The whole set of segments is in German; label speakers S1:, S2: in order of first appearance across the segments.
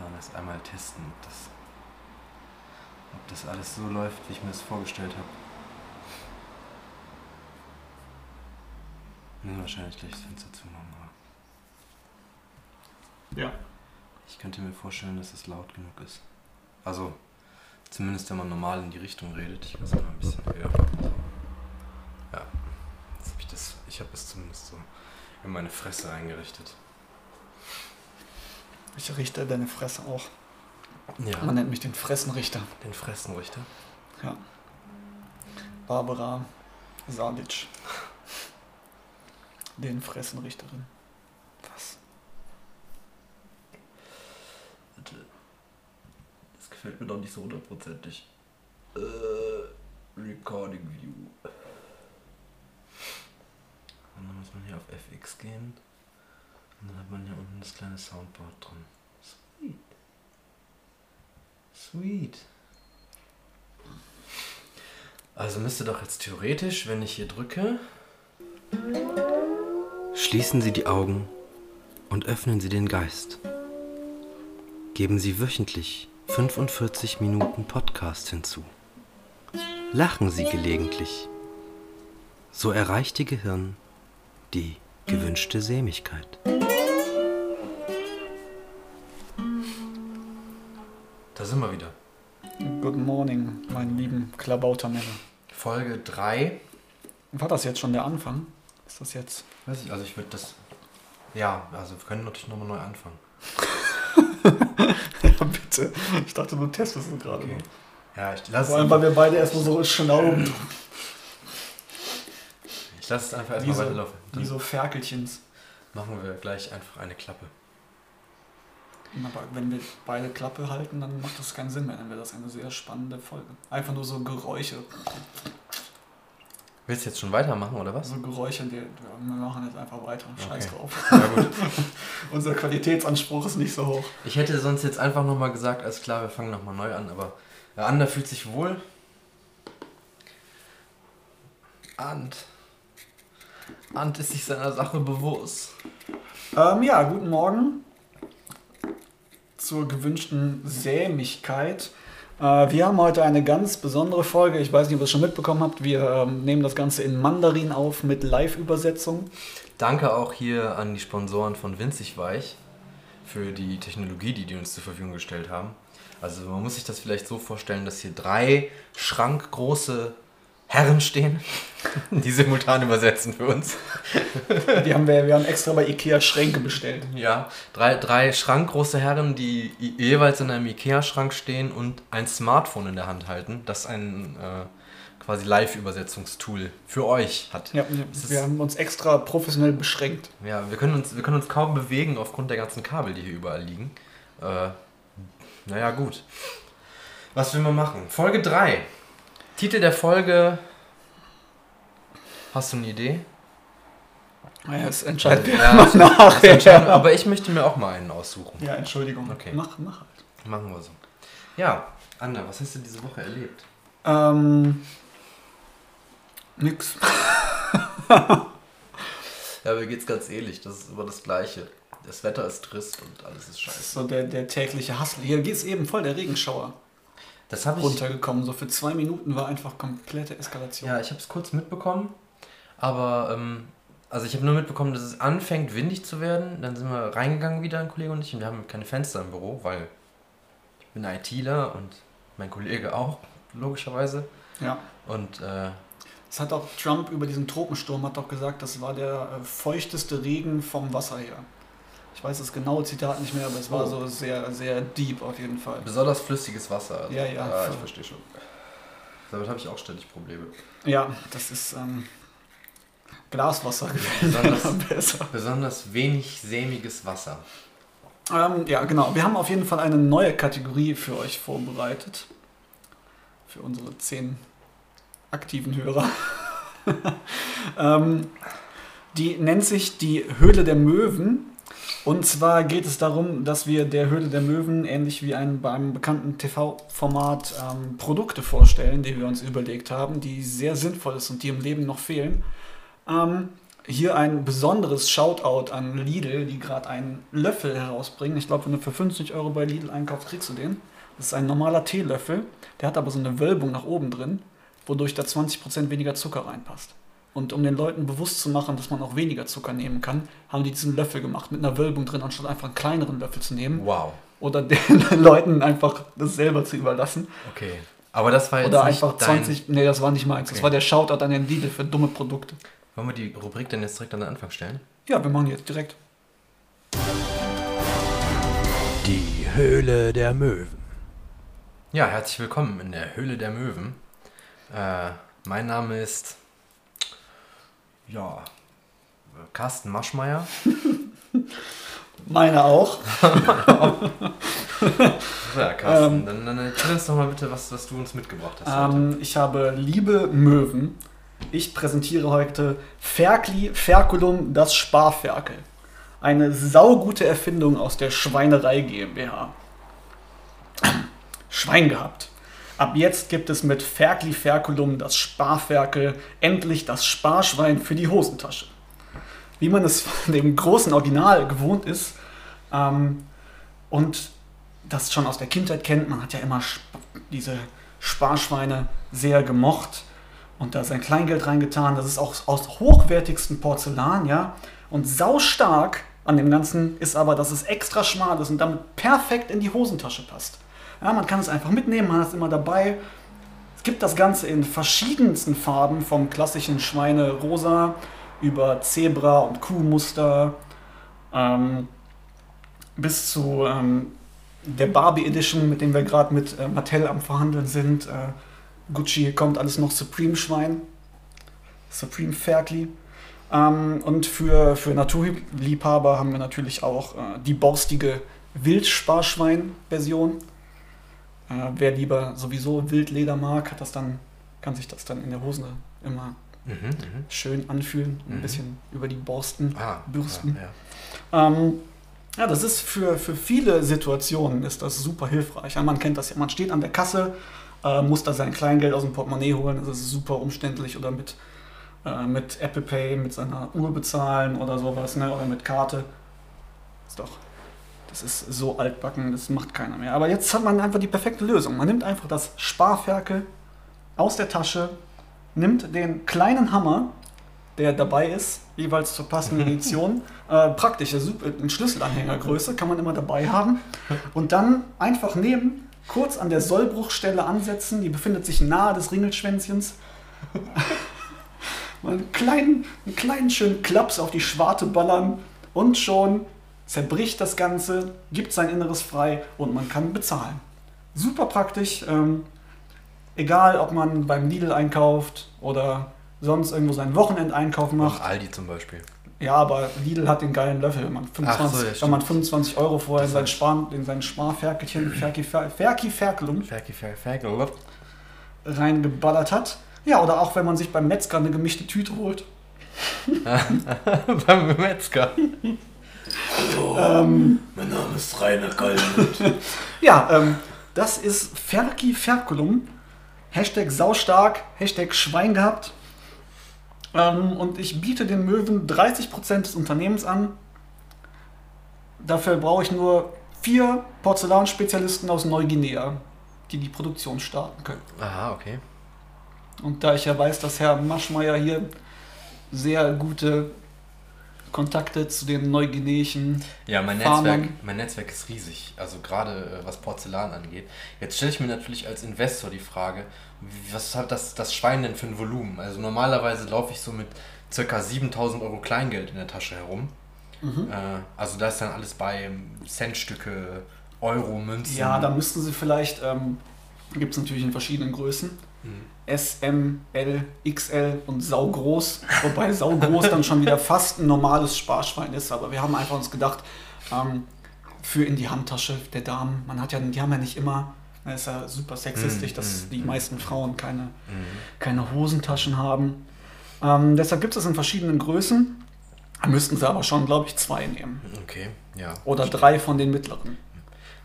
S1: spontan erst einmal testen, ob das, ob das alles so läuft, wie ich mir das vorgestellt habe. Muss wahrscheinlich gleich das Fenster zumachen, aber
S2: Ja.
S1: ich könnte mir vorstellen, dass es laut genug ist. Also, zumindest wenn man normal in die Richtung redet. Ich es mal ein bisschen höher. Ja, jetzt hab ich das, ich habe es zumindest so in meine Fresse eingerichtet.
S2: Ich richte deine Fresse auch.
S1: Ja,
S2: Man nennt mich den Fressenrichter.
S1: den Fressenrichter.
S2: Ja. Barbara Salic. Den Fressenrichterin. Was?
S1: Das gefällt mir doch nicht so hundertprozentig. Äh, Recording View. Und dann muss man hier auf FX gehen. Und dann hat man hier unten das kleine Soundboard drin. Sweet. Sweet. Also müsste doch jetzt theoretisch, wenn ich hier drücke. Schließen Sie die Augen und öffnen Sie den Geist. Geben Sie wöchentlich 45 Minuten Podcast hinzu. Lachen Sie gelegentlich. So erreicht Ihr Gehirn die gewünschte Sämigkeit. Da sind wir wieder.
S2: Good morning, meine lieben Klabautermänner.
S1: Folge 3.
S2: War das jetzt schon der Anfang? Ist das jetzt?
S1: Weiß ich, also ich würde das. Ja, also wir können natürlich nochmal neu anfangen.
S2: Ja, bitte. Ich dachte, du testest es gerade.
S1: Okay. Ja, ich lasse
S2: Vor allem, weil wir beide erstmal so schnauben.
S1: ich lass es einfach erstmal weiterlaufen.
S2: wie so Ferkelchens.
S1: machen wir gleich einfach eine Klappe.
S2: Aber wenn wir beide Klappe halten, dann macht das keinen Sinn mehr. Dann wäre das eine sehr spannende Folge. Einfach nur so Geräusche.
S1: Willst du jetzt schon weitermachen oder was?
S2: So Geräusche, die, wir machen jetzt einfach weiter. Scheiß
S1: Okay.
S2: drauf.
S1: Ja, gut.
S2: Unser Qualitätsanspruch ist nicht so hoch.
S1: Ich hätte sonst jetzt einfach nochmal gesagt, alles klar, wir fangen nochmal neu an, aber der Ander fühlt sich wohl. Ant. Ant ist sich seiner Sache bewusst.
S2: Ähm, ja, guten Morgen zur gewünschten Sämigkeit. Äh, wir haben heute eine ganz besondere Folge. Ich weiß nicht, ob ihr es schon mitbekommen habt. Wir ähm, nehmen das Ganze in Mandarin auf mit Live-Übersetzung.
S1: Danke auch hier an die Sponsoren von Winzig Weich für die Technologie, die die uns zur Verfügung gestellt haben. Also man muss sich das vielleicht so vorstellen, dass hier drei schrankgroße Herren stehen, die simultan übersetzen für uns.
S2: Die haben wir, wir haben extra bei Ikea Schränke bestellt.
S1: Ja, drei, drei schrankgroße Herren, die jeweils in einem Ikea-Schrank stehen und ein Smartphone in der Hand halten, das ein äh, quasi Live-Übersetzungstool für euch hat.
S2: Ja,
S1: ist-
S2: wir haben uns extra professionell beschränkt.
S1: Ja, wir können uns, wir können uns kaum bewegen aufgrund der ganzen Kabel, die hier überall liegen. Äh, naja, gut. Was will man machen? Folge 3. Titel der Folge. Hast du eine Idee?
S2: Ja, das entscheiden wir
S1: Ja,
S2: mal nachher.
S1: aber ich möchte mir auch mal einen aussuchen.
S2: Ja, Entschuldigung.
S1: Okay.
S2: Mach, mach halt.
S1: Machen wir so. Ja, Anna, was hast du diese Woche erlebt?
S2: Ähm, nix.
S1: Ja, mir geht's ganz ähnlich. Das ist immer das Gleiche. Das Wetter ist trist und alles ist scheiße.
S2: ist so der, der tägliche Hassel. Hier geht es eben voll der Regenschauer
S1: Das habe ich.
S2: runtergekommen. So für zwei Minuten war einfach komplette Eskalation.
S1: Ja, ich habe es kurz mitbekommen, aber ähm, also ich habe nur mitbekommen, dass es anfängt windig zu werden. Dann sind wir reingegangen wieder, ein Kollege und ich, und wir haben keine Fenster im Büro, weil ich bin ITler und mein Kollege auch, logischerweise.
S2: ja.
S1: Und äh,
S2: Das hat auch Trump über diesen Tropensturm hat doch gesagt, das war der äh, feuchteste Regen vom Wasser her. Ich weiß das genaue Zitat nicht mehr, aber es war
S1: Oh.
S2: so sehr, sehr deep auf jeden Fall.
S1: besonders flüssiges Wasser. Also,
S2: Ja, ja,
S1: ich
S2: voll.
S1: verstehe schon. Damit habe ich auch ständig Probleme.
S2: Ja, das ist ähm, Glaswasser
S1: Besonders-
S2: gewesen. besser.
S1: Besonders wenig sämiges Wasser.
S2: Ähm, ja, genau. Wir haben auf jeden Fall eine neue Kategorie für euch vorbereitet. Für unsere zehn aktiven Hörer. ähm, die nennt sich die Höhle der Möwen. Und zwar geht es darum, dass wir der Höhle der Möwen, ähnlich wie ein, bei einem bekannten TV-Format, ähm, Produkte vorstellen, die wir uns überlegt haben, die sehr sinnvoll sind und die im Leben noch fehlen. Ähm, hier ein besonderes Shoutout an Lidl, die gerade einen Löffel herausbringen. Ich glaube, wenn du für 50 Euro bei Lidl einkaufst, kriegst du den. Das ist ein normaler Teelöffel. Der hat aber so eine Wölbung nach oben drin, wodurch da 20% weniger Zucker reinpasst. Und um den Leuten bewusst zu machen, dass man auch weniger Zucker nehmen kann, haben die diesen Löffel gemacht mit einer Wölbung drin, anstatt einfach einen kleineren Löffel zu nehmen.
S1: Wow.
S2: Oder den Leuten einfach das selber zu überlassen.
S1: Okay. Aber das war jetzt
S2: Oder
S1: nicht
S2: einfach
S1: dein...
S2: 20. Nee, das war nicht meins. Das
S1: Okay.
S2: war der Shoutout an den Lidl für dumme Produkte.
S1: Wollen wir die Rubrik dann jetzt direkt an den Anfang stellen?
S2: Ja, wir machen jetzt direkt.
S3: Die Höhle der Möwen.
S1: Ja, herzlich willkommen in der Höhle der Möwen. Äh, mein Name ist... Ja... Carsten Maschmeyer.
S2: Meine auch.
S1: Ja, Carsten, dann, dann erzähl uns doch mal bitte, was, was du uns mitgebracht hast.
S2: Ähm, ich habe liebe Möwen. Ich präsentiere heute Ferkli Ferculum, das Sparferkel. Eine saugute Erfindung aus der Schweinerei GmbH. Schwein gehabt. Ab jetzt gibt es mit Ferkli Ferculum, das Sparferkel, endlich das Sparschwein für die Hosentasche. Wie man es von dem großen Original gewohnt ist ähm, und das schon aus der Kindheit kennt. Man hat ja immer Sp diese Sparschweine sehr gemocht und da sein Kleingeld reingetan. Das ist auch aus hochwertigstem Porzellan, ja. Und saustark an dem Ganzen ist aber, dass es extra schmal ist und damit perfekt in die Hosentasche passt. Ja, man kann es einfach mitnehmen, man hat es immer dabei. Es gibt das Ganze in verschiedensten Farben, vom klassischen Schweine-Rosa über Zebra- und Kuhmuster ähm, bis zu ähm, der Barbie Edition, mit dem wir gerade mit äh, Mattel am Verhandeln sind. Äh, Gucci kommt alles noch Supreme Schwein, Supreme Ferkli. Ähm, und für, für Naturliebhaber haben wir natürlich auch äh, die borstige Wildsparschwein-Version. Äh, wer lieber sowieso Wildleder mag, hat das dann, kann sich das dann in der Hose immer
S1: Mhm, mhm.
S2: schön anfühlen, ein
S1: Mhm.
S2: bisschen über die Borsten
S1: Ah,
S2: bürsten.
S1: Ja, ja.
S2: Ähm, ja, das ist für, für viele Situationen ist das super hilfreich. Ja, man kennt das ja. Man steht an der Kasse, äh, muss da sein Kleingeld aus dem Portemonnaie holen. Das ist super umständlich oder mit, äh, mit Apple Pay, mit seiner Uhr bezahlen oder sowas, ne? oder mit Karte. Ist doch, das ist so altbacken, das macht keiner mehr. Aber jetzt hat man einfach die perfekte Lösung. Man nimmt einfach das Sparferkel aus der Tasche, nimmt den kleinen Hammer, der dabei ist, jeweils zur passenden Edition. äh, praktisch, ja, super, in Schlüsselanhängergröße, kann man immer dabei haben. Und dann einfach nehmen, kurz an der Sollbruchstelle ansetzen, die befindet sich nahe des Ringelschwänzchens. Mal einen kleinen, einen kleinen schönen Klaps auf die Schwarte ballern und schon zerbricht das Ganze, gibt sein Inneres frei und man kann bezahlen. Super praktisch. Ähm, egal, ob man beim Lidl einkauft oder sonst irgendwo seinen Wochenendeinkauf macht.
S1: Auch Aldi zum Beispiel.
S2: Ja, aber Lidl hat den geilen Löffel. Wenn man 25,
S1: so, ja,
S2: wenn man
S1: stimmt.
S2: 25 Euro vorher in sein, Spar, in sein Sparferkelchen, Ferki, Fer, Ferki Ferkelum
S1: Ferki, Ferki.
S2: reingeballert hat. Ja, oder auch wenn man sich beim Metzger eine gemischte Tüte holt.
S1: Beim Metzger.
S2: Ähm,
S3: Mein Name ist Rainer Kallenmund.
S2: ja, ähm, das ist Ferki Ferkelum. Hashtag saustark, Hashtag Schwein gehabt. Ähm, und ich biete den Möwen 30% des Unternehmens an. Dafür brauche ich nur vier Porzellanspezialisten aus Neuguinea, die die Produktion starten können.
S1: Aha, okay.
S2: Und da ich ja weiß, dass Herr Maschmeyer hier sehr gute Kontakte zu den neuguineischen
S1: Ja, mein
S2: Farmern.
S1: Netzwerk, mein Netzwerk ist riesig, also gerade äh, was Porzellan angeht. Jetzt stelle ich mir natürlich als Investor die Frage, was hat das, das Schwein denn für ein Volumen? Also normalerweise laufe ich so mit ca. 7000 Euro Kleingeld in der Tasche herum.
S2: Mhm.
S1: Äh, also da ist dann alles bei Centstücke, Euro, Münzen.
S2: Ja, da müssten sie vielleicht, ähm, gibt es natürlich in verschiedenen Größen.
S1: Mhm.
S2: S, M, L, XL und saugroß. Wobei saugroß dann schon wieder fast ein normales Sparschwein ist. Aber wir haben einfach uns gedacht, ähm, für in die Handtasche der Damen, man hat ja, die haben ja nicht immer, das ist ja super sexistisch,
S1: Mm,
S2: dass
S1: mm,
S2: die
S1: mm,
S2: meisten Frauen keine, keine Hosentaschen haben. Ähm, deshalb gibt es in verschiedenen Größen. Da müssten sie aber schon, glaube ich, zwei nehmen.
S1: Okay, ja.
S2: Oder drei von den mittleren.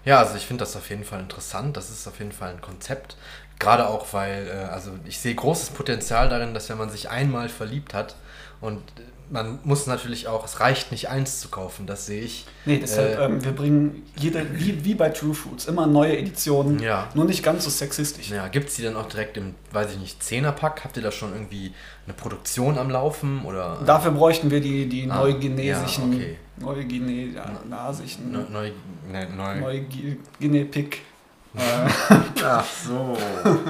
S1: Ja, also ich finde das auf jeden Fall interessant. Das ist auf jeden Fall ein Konzept. Gerade auch, weil, äh, also ich sehe großes Potenzial darin, dass wenn man sich einmal verliebt hat und man muss natürlich auch, es reicht nicht eins zu kaufen, das sehe ich.
S2: Nee, deshalb,
S1: Äh,
S2: ähm, wir bringen jede, wie, wie bei True Foods, immer neue Editionen.
S1: Ja.
S2: Nur nicht ganz so sexistisch.
S1: Ja, gibt es die dann auch direkt im, weiß ich nicht, Zehnerpack? Habt ihr da schon irgendwie eine Produktion am Laufen? Oder
S2: Dafür bräuchten wir die, die
S1: Ah,
S2: neugenesischen,
S1: ja, okay.
S2: neugenesischen,
S1: neu, neu, ne, neu.
S2: Neugenepik, äh,
S1: Ach so.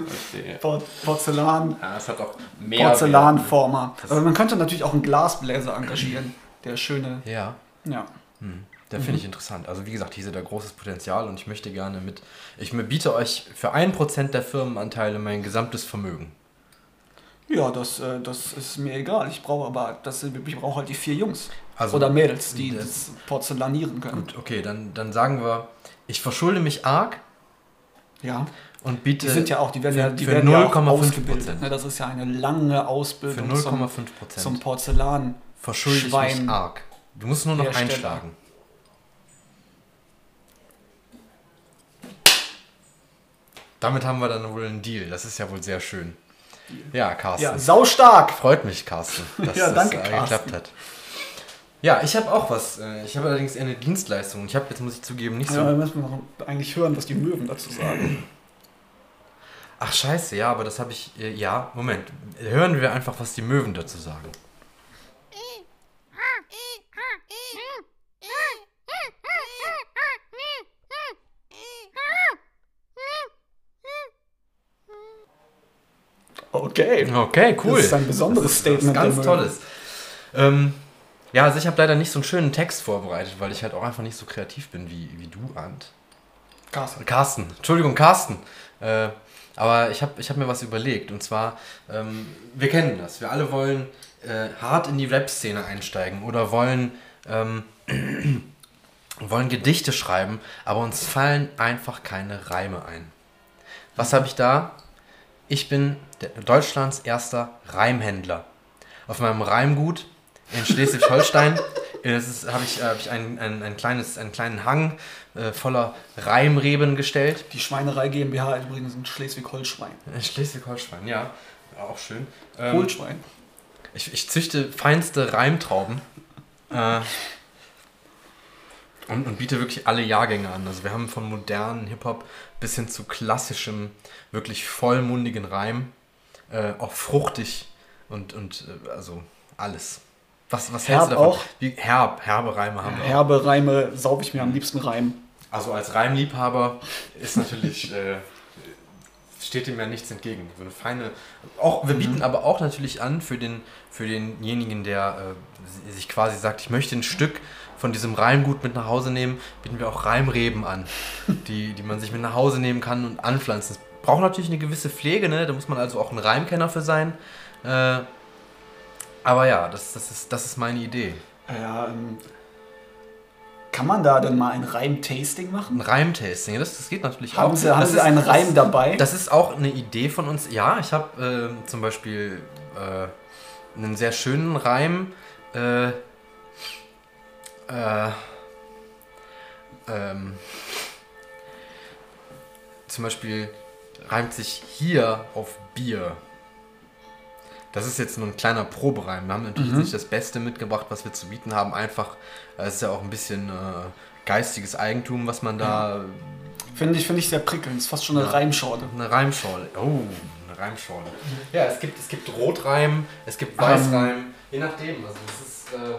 S1: Verstehe.
S2: Por- Porzellan,
S1: Ja, es hat auch mehr.
S2: Porzellanformer. Aber man könnte natürlich auch einen Glasbläser engagieren, der schöne,
S1: Ja,
S2: ja.
S1: hm. der finde ich interessant. Also wie gesagt, hier seht ihr großes Potenzial und ich möchte gerne mit, ich biete euch für 1% der Firmenanteile mein gesamtes Vermögen.
S2: Ja, das, äh, das ist mir egal. Ich brauche aber, das, ich brauche halt die vier Jungs.
S1: Also-
S2: Oder Mädels, die
S1: Das-
S2: das Porzellanieren können.
S1: Gut, okay, dann, dann sagen wir, ich verschulde mich arg
S2: Ja.
S1: und biete
S2: Die sind ja auch, die werden
S1: für-
S2: ja, die
S1: für
S2: werden ja auch
S1: 0,5%.
S2: ausgebildet. Ne, das ist ja eine lange
S1: für
S2: Ausbildung zum,
S1: 0,5%.
S2: zum Porzellan.
S1: verschulde ich mich arg. Du musst nur noch
S2: Hersteller.
S1: einschlagen. Damit haben wir dann wohl einen Deal. Das ist ja wohl sehr schön. Ja, Carsten.
S2: Ja, saustark!
S1: Freut mich, Carsten, dass
S2: Ja,
S1: das
S2: danke,
S1: äh,
S2: Carsten.
S1: geklappt hat. Ja, ich habe auch was. äh, Ich habe allerdings eher eine Dienstleistung. Ich habe jetzt, muss ich zugeben, nicht so.
S2: Ja, wir müssen noch eigentlich hören, was die Möwen dazu sagen.
S1: Ach, scheiße, ja, aber das habe ich. äh, Ja, Moment. Hören wir einfach, was die Möwen dazu sagen.
S2: Okay.
S1: Okay, cool.
S2: Das ist ein besonderes
S1: Das ist
S2: Statement
S1: ganz. Tolles. Ähm, ja, also ich habe leider nicht so einen schönen Text vorbereitet, weil ich halt auch einfach nicht so kreativ bin wie, wie du, Arndt.
S2: Carsten.
S1: Carsten, Entschuldigung, Carsten. Äh, aber ich habe ich hab mir was überlegt. Und zwar, ähm, wir kennen das. Wir alle wollen äh, hart in die Rap-Szene einsteigen oder wollen, ähm, wollen Gedichte schreiben, aber uns fallen einfach keine Reime ein. Was habe ich da? Ich bin Deutschlands erster Reimhändler. Auf meinem Reimgut in Schleswig-Holstein äh, das ist- habe ich, äh, hab ich ein, ein, ein kleines, einen kleinen Hang äh, voller Reimreben gestellt.
S2: Die Schweinerei GmbH ist übrigens in Schleswig-Holstein.
S1: Schleswig-Holstein, ja. Auch schön. Ähm,
S2: Holstein.
S1: ich, ich züchte feinste Reimtrauben. Äh, und, und biete wirklich alle Jahrgänge an. Also wir haben von modernen Hip-Hop bis hin zu klassischem, wirklich vollmundigen Reim. Äh, auch fruchtig und, und äh, also alles. Was, was
S2: Herb
S1: hältst du davon?
S2: auch?
S1: Wie, herb, herbe Reime haben wir auch.
S2: Herbe Reime saub ich mir am liebsten rein.
S1: Also als Reimliebhaber ist natürlich, äh, steht dem ja nichts entgegen. So eine feine, auch, wir bieten aber auch natürlich an für, den, für denjenigen, der äh, sich quasi sagt, ich möchte ein Stück von diesem Reimgut mit nach Hause nehmen, bieten wir auch Reimreben an, die, die man sich mit nach Hause nehmen kann und anpflanzen. Das braucht natürlich eine gewisse Pflege, ne? da muss man also auch ein Reimkenner für sein. Äh, aber ja, das, das, ist, das ist meine Idee.
S2: Ja, ähm, kann man da denn mal ein Reim-Tasting machen?
S1: Ein Reimtasting, das, das geht natürlich
S2: Haben
S1: auch.
S2: Sie, haben
S1: Das
S2: Sie
S1: ist-
S2: einen
S1: das-
S2: Reim dabei?
S1: Das ist auch eine Idee von uns. Ja, ich habe äh, zum Beispiel äh, einen sehr schönen Reim. Äh, äh, ähm, zum Beispiel reimt sich hier auf Bier. Das ist jetzt nur ein kleiner Probereim. Wir haben natürlich
S2: Mhm.
S1: nicht das Beste mitgebracht, was wir zu bieten haben. Einfach, äh, es ist ja auch ein bisschen äh, geistiges Eigentum, was man da
S2: Finde ich, finde ich sehr prickelnd. Ist fast schon eine
S1: Ja.
S2: Reimschorle.
S1: eine Reimschorle. Oh, eine Reimschorle. Ja, es gibt, es gibt Rotreim, es gibt Weißreim. Je nachdem. Also es ist. Äh,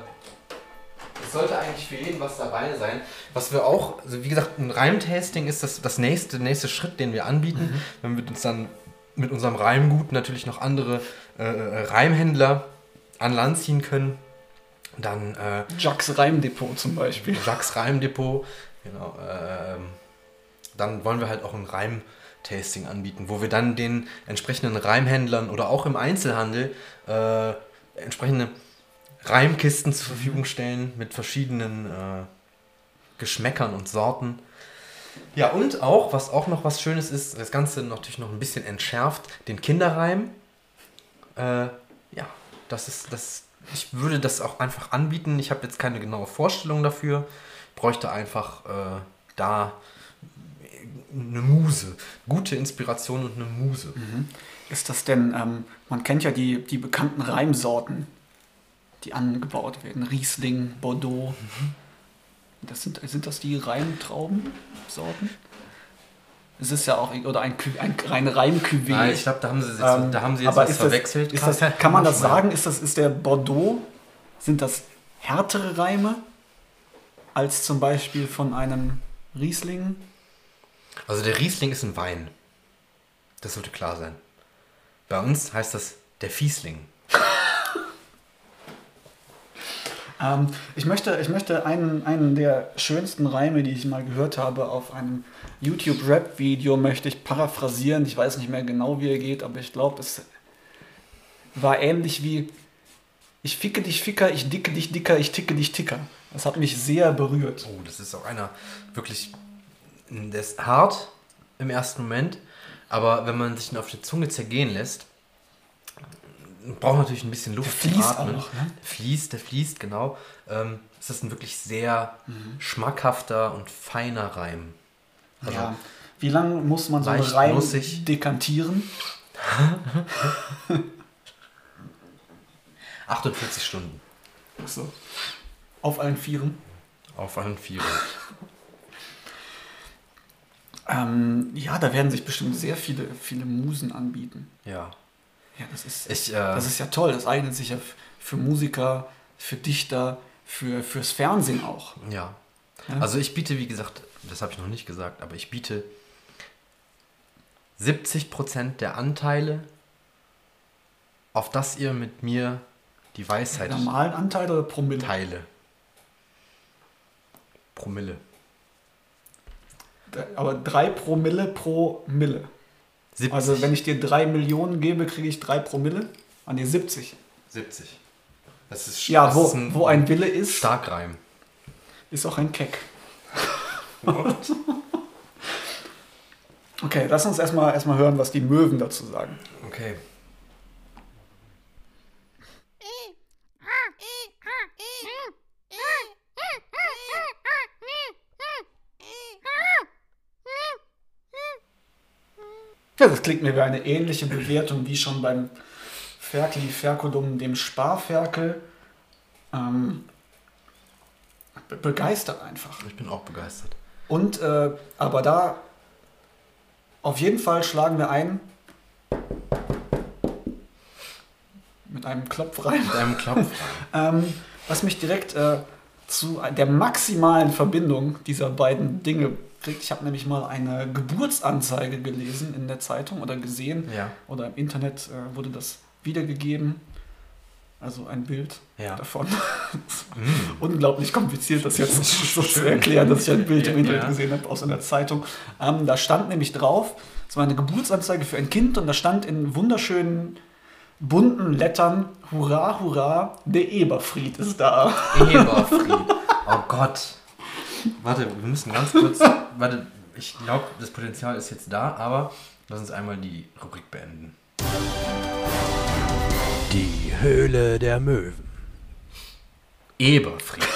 S1: es sollte eigentlich für jeden was dabei sein. Was wir auch, also wie gesagt, ein Reimtasting ist das, das nächste, nächste Schritt, den wir anbieten. Wenn wir uns dann mit unserem Reimgut natürlich noch andere äh, äh, Reimhändler an Land ziehen können. Dann äh,
S2: Jacques Reimdepot zum Beispiel.
S1: Jacques Reimdepot. Genau. ähm, dann wollen wir halt auch ein Reim-Tasting anbieten, wo wir dann den entsprechenden Reimhändlern oder auch im Einzelhandel äh, entsprechende Reimkisten zur Verfügung stellen mit verschiedenen äh, Geschmäckern und Sorten. Ja, und auch, was auch noch was Schönes ist, das Ganze natürlich noch ein bisschen entschärft, den Kinderreim. Äh, ja, das ist, das, ich würde das auch einfach anbieten. Ich habe jetzt keine genaue Vorstellung dafür. Bräuchte einfach äh, da eine Muse. Gute Inspiration und eine Muse.
S2: Ist das denn, ähm, man kennt ja die, die bekannten Reimsorten, die angebaut werden. Riesling, Bordeaux. Das sind, sind das die Reimtraubensorten? Es ist ja auch, oder ein, ein reine Reim-Cuvée.
S1: Nein, ich glaube, da haben sie jetzt,
S2: Ähm,
S1: da haben sie jetzt was verwechselt.
S2: Das, ist das, kann man das sagen? Ist, das, ist der Bordeaux, sind das härtere Reime als zum Beispiel von einem Riesling?
S1: Also der Riesling ist ein Wein. Das sollte klar sein. Bei uns heißt das der Fiesling.
S2: Ähm, ich möchte, ich möchte einen, einen der schönsten Reime, die ich mal gehört habe, auf einem YouTube-Rap-Video, möchte ich paraphrasieren. Ich weiß nicht mehr genau, wie er geht, aber ich glaube, es war ähnlich wie Ich ficke dich Ficker, ich dicke dich Dicker, ich ticke dich Ticker. Das hat mich sehr berührt.
S1: Oh, das ist auch einer wirklich. Der ist hart im ersten Moment, aber wenn man sich ihn auf die Zunge zergehen lässt, braucht natürlich ein bisschen Luft
S2: Der fließt
S1: zum Atmen.
S2: auch, ne?
S1: Der fließt, der fließt, genau. Ähm, es ist ein wirklich sehr schmackhafter und feiner Reim. Also,
S2: ja. Wie lange muss man so einen Reim
S1: nussig.
S2: dekantieren?
S1: 48 Stunden
S2: So. Auf allen Vieren.
S1: auf allen Vieren.
S2: Ähm, ja, da werden sich bestimmt sehr viele, viele Musen anbieten.
S1: Ja.
S2: Ja, das ist,
S1: Ich, äh,
S2: das ist ja toll. Das eignet sich ja für Musiker, für Dichter, für, fürs Fernsehen auch.
S1: Ja.
S2: Ja.
S1: Also ich biete, wie gesagt, das habe ich noch nicht gesagt, aber ich biete 70% der Anteile, auf das ihr mit mir die Weisheit
S2: Normalen Anteil oder Promille?
S1: teile. Promille.
S2: Aber drei Promille pro Mille.
S1: 70.
S2: Also wenn ich dir drei Millionen gebe, kriege ich drei Promille. An dir 70.
S1: 70. Das ist,
S2: Ja, wo,
S1: ein
S2: wo ein Wille ist,
S1: Starkreim.
S2: ist auch ein Keck. okay, lass uns erstmal erstmal hören, was die Möwen dazu sagen.
S1: Okay.
S2: Ja, das klingt mir wie eine ähnliche Bewertung wie schon beim Ferkli Ferculum, dem Sparferkel. Ähm, be- begeistert einfach.
S1: Ich bin auch begeistert.
S2: Und, äh, aber da, auf jeden Fall schlagen wir ein mit einem Klopfreim,
S1: Mit einem Klopf.
S2: ähm, was mich direkt äh, zu der maximalen Verbindung dieser beiden Dinge bringt. Ich habe nämlich mal eine Geburtsanzeige gelesen in der Zeitung oder gesehen
S1: ja.
S2: oder im Internet äh, wurde das wiedergegeben. Also ein Bild
S1: Ja.
S2: davon.
S1: Mm.
S2: Unglaublich kompliziert, das jetzt so zu erklären, dass ich ein Bild im Internet
S1: Ja.
S2: gesehen habe aus einer Zeitung. Ähm, da stand nämlich drauf, es war eine Geburtsanzeige für ein Kind und da stand in wunderschönen bunten Lettern, Hurra, Hurra, der Eberfried ist da.
S1: Eberfried. Oh Gott. Warte, wir müssen ganz kurz. Warte, ich glaube, das Potenzial ist jetzt da, aber lass uns einmal die Rubrik beenden.
S3: Die Höhle der Möwen.
S1: Eberfried.